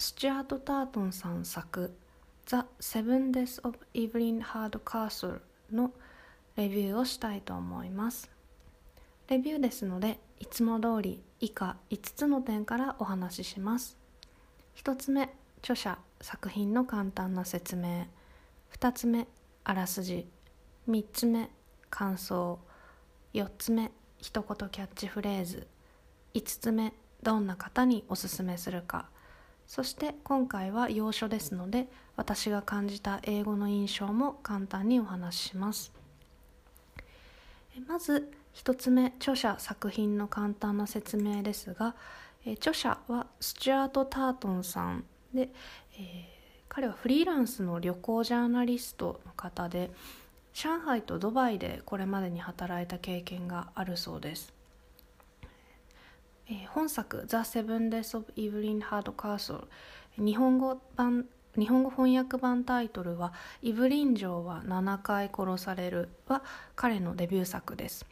スチュアート・タートンさん作「The Seven Deaths of Evelyn Hardcastle」のレビューをしたいと思います。レビューですのでいつも通り以下5つの点からお話しします。1つ目著者作品の簡単な説明。2つ目あらすじ。3つ目感想。4つ目一言キャッチフレーズ。5つ目どんな方におすすめするか。そして今回は要所ですので私が感じた英語の印象も簡単にお話しします。まず1つ目著者作品の簡単な説明ですが著者はスチュアート・タートンさんで、えー、彼はフリーランスの旅行ジャーナリストの方で上海とドバイでこれまでに働いた経験があるそうです、本作「The Seven Days of Evelyn Hardcastle」日本語版日本語翻訳版タイトルは「イブリン城は7回殺される」は彼のデビュー作です。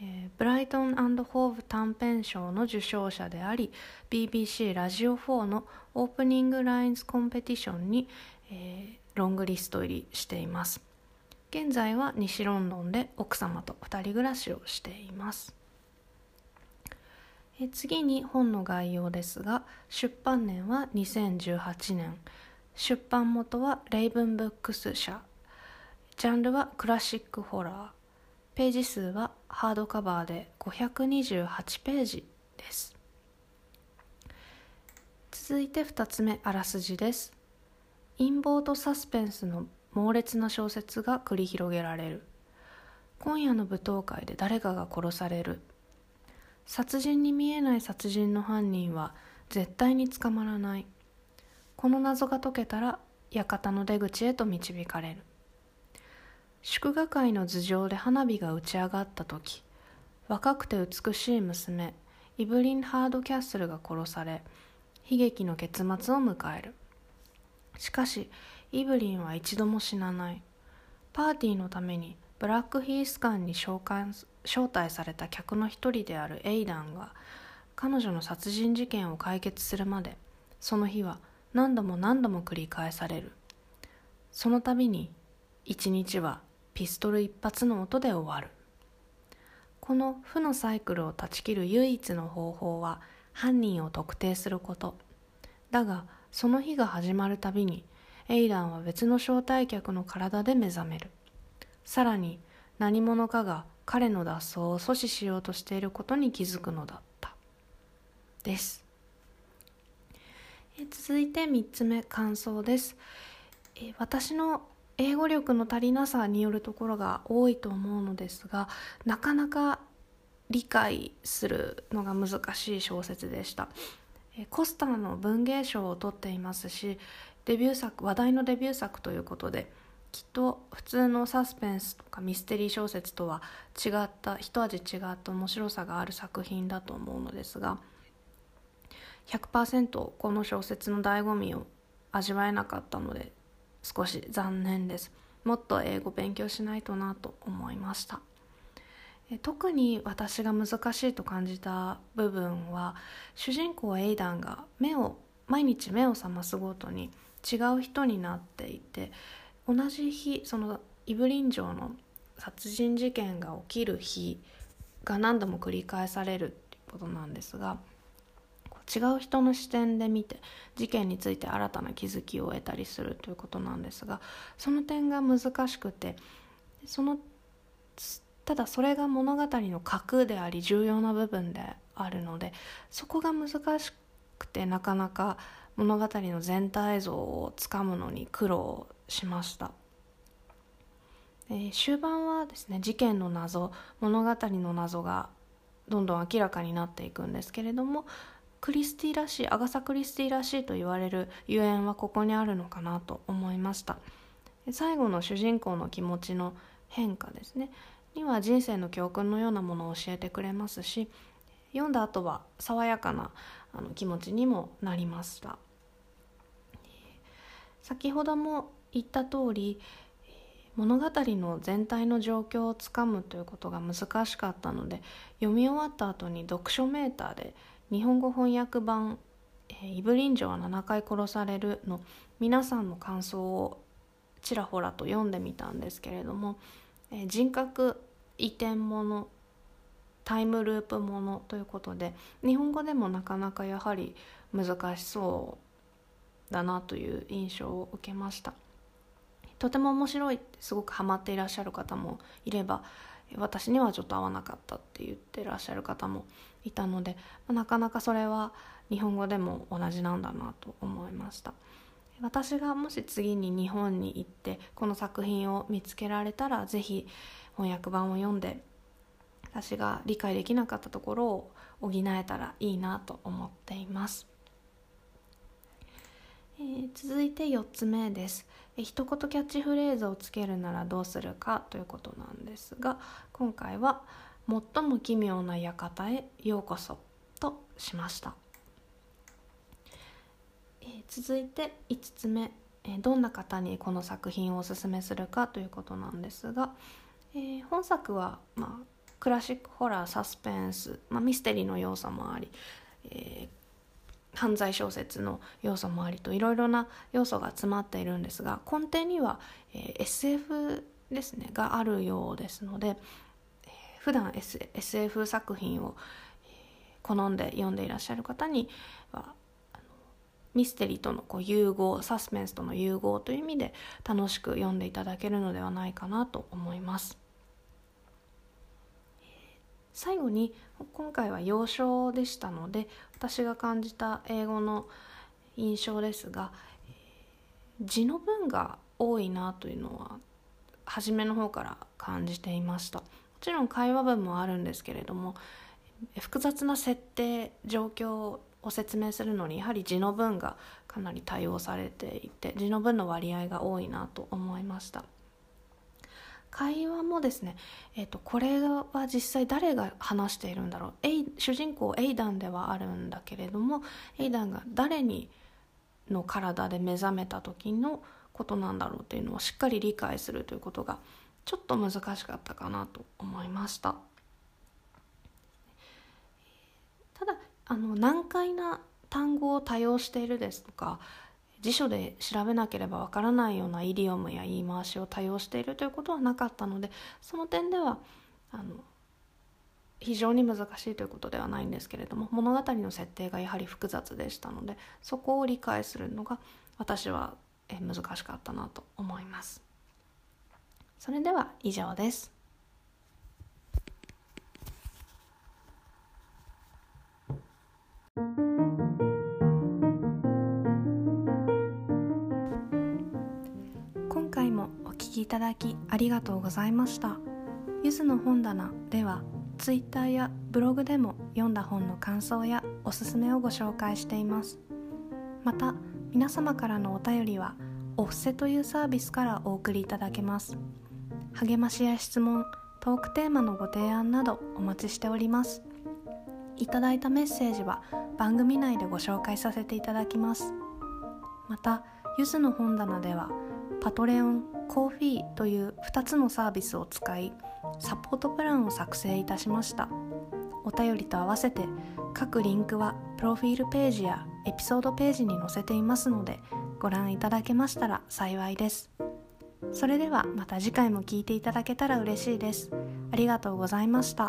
えー、ブライトンホーブ短編賞の受賞者であり BBC ラジオ4のオープニングラインズコンペティションに、えー、ロングリスト入りしています。現在は西ロンドンで奥様と2人暮らしをしています。え次に本の概要ですが出版年は2018年出版元はレイブンブックス社。ジャンルはクラシックホラー。ページ数はハードカバーで528ページです。続いて2つ目あらすじです。陰謀とサスペンスの猛烈な小説が繰り広げられる。今夜の舞踏会で誰かが殺される。殺人に見えない殺人の犯人は絶対に捕まらない。この謎が解けたら館の出口へと導かれる。祝賀会の頭上で花火が打ち上がった時若くて美しい娘イブリン・ハードキャッスルが殺され悲劇の結末を迎える。しかしイブリンは一度も死なない。パーティーのためにブラックヒース館に召喚招待された客の一人であるエイダンが彼女の殺人事件を解決するまでその日は何度も何度も繰り返される。その度に一日はピストル一発の音で終わる。この負のサイクルを断ち切る唯一の方法は犯人を特定すること。だがその日が始まるたびにエイダンは別の招待客の体で目覚める。さらに何者かが彼の脱走を阻止しようとしていることに気づくのだった。です。え続いて3つ目感想です。え私の英語力の足りなさによるところが多いと思うのですがなかなか理解するのが難しい小説でした。コスターの文芸賞を取っていますしデビュー作話題のデビュー作ということできっと普通のサスペンスとかミステリー小説とは違った一味違った面白さがある作品だと思うのですが100%この小説の醍醐味を味わえなかったので少し残念です。もっと英語勉強しないとなと思いました。特に私が難しいと感じた部分は主人公エイダンが目を毎日目を覚ますごとに違う人になっていて同じ日そのイブリン城の殺人事件が起きる日が何度も繰り返されるっていうことなんですが違う人の視点で見て事件について新たな気づきを得たりするということなんですがその点が難しくてそのただそれが物語の核であり重要な部分であるのでそこが難しくてなかなか物語の全体像をつかむのに苦労しました、えー、終盤はですね事件の謎物語の謎がどんどん明らかになっていくんですけれどもクリスティらしいアガサ・クリスティらしいと言われるゆえんはここにあるのかなと思いました。最後の主人公の気持ちの変化ですね。には人生の教訓のようなものを教えてくれますし読んだ後は爽やかなあの気持ちにもなりました。先ほども言った通り物語の全体の状況をつかむということが難しかったので読み終わった後に読書メーターで日本語翻訳版「イブリン城は7回殺される」の皆さんの感想をちらほらと読んでみたんですけれども人格移転ものタイムループものということで日本語でもなかなかやはり難しそうだなという印象を受けました。とても面白いってすごくハマっていらっしゃる方もいれば私にはちょっと合わなかったって言ってらっしゃる方もいたのでなかなかそれは日本語でも同じなんだなと思いました。私がもし次に日本に行ってこの作品を見つけられたら是非翻訳版を読んで私が理解できなかったところを補えたらいいなと思っています、えー、続いて4つ目です、えー、一言キャッチフレーズをつけるならどうするかということなんですが今回は「最も奇妙な館へようこそ」としました、えー、続いて5つ目。えどんな方にこの作品をおすすめするかということなんですが、えー、本作は、まあ、クラシックホラーサスペンス、まあ、ミステリーの要素もあり、えー、犯罪小説の要素もありといろいろな要素が詰まっているんですが根底には、えー、SF ですねがあるようですので、えー、普段、S、SF 作品を、え好んで読んでいらっしゃる方にはミステリーとのこう融合サスペンスとの融合という意味で楽しく読んでいただけるのではないかなと思います。最後に今回は洋書でしたので私が感じた英語の印象ですが字の文が多いなというのは初めの方から感じていました。もちろん会話文もあるんですけれども複雑な設定状況を説明するのにやはり字の文がかなり対応されていて字の文の割合が多いなと思いました。会話もですね、えーと、これは実際誰が話しているんだろう。主人公エイダンではあるんだけれどもエイダンが誰にの体で目覚めた時のことなんだろうっていうのをしっかり理解するということがちょっと難しかったかなと思いました。ただあの難解な単語を多用しているですとか辞書で調べなければわからないようなイディオムや言い回しを多用しているということはなかったのでその点ではあの非常に難しいということではないんですけれども物語の設定がやはり複雑でしたのでそこを理解するのが私は難しかったなと思います。それでは以上です。きありがとうございました。ゆずの本棚ではツイッターやブログでも読んだ本の感想やおすすめをご紹介しています。また皆様からのお便りはお布施というサービスからお送りいただけます。励ましや質問トークテーマのご提案などお待ちしております。いただいたメッセージは番組内でご紹介させていただきます。またゆずの本棚ではパトレオンコーヒーという2つのサービスを使いサポートプランを作成いたしました。お便りと合わせて各リンクはプロフィールページやエピソードページに載せていますのでご覧いただけましたら幸いです。それではまた次回も聴いていただけたら嬉しいです。ありがとうございました。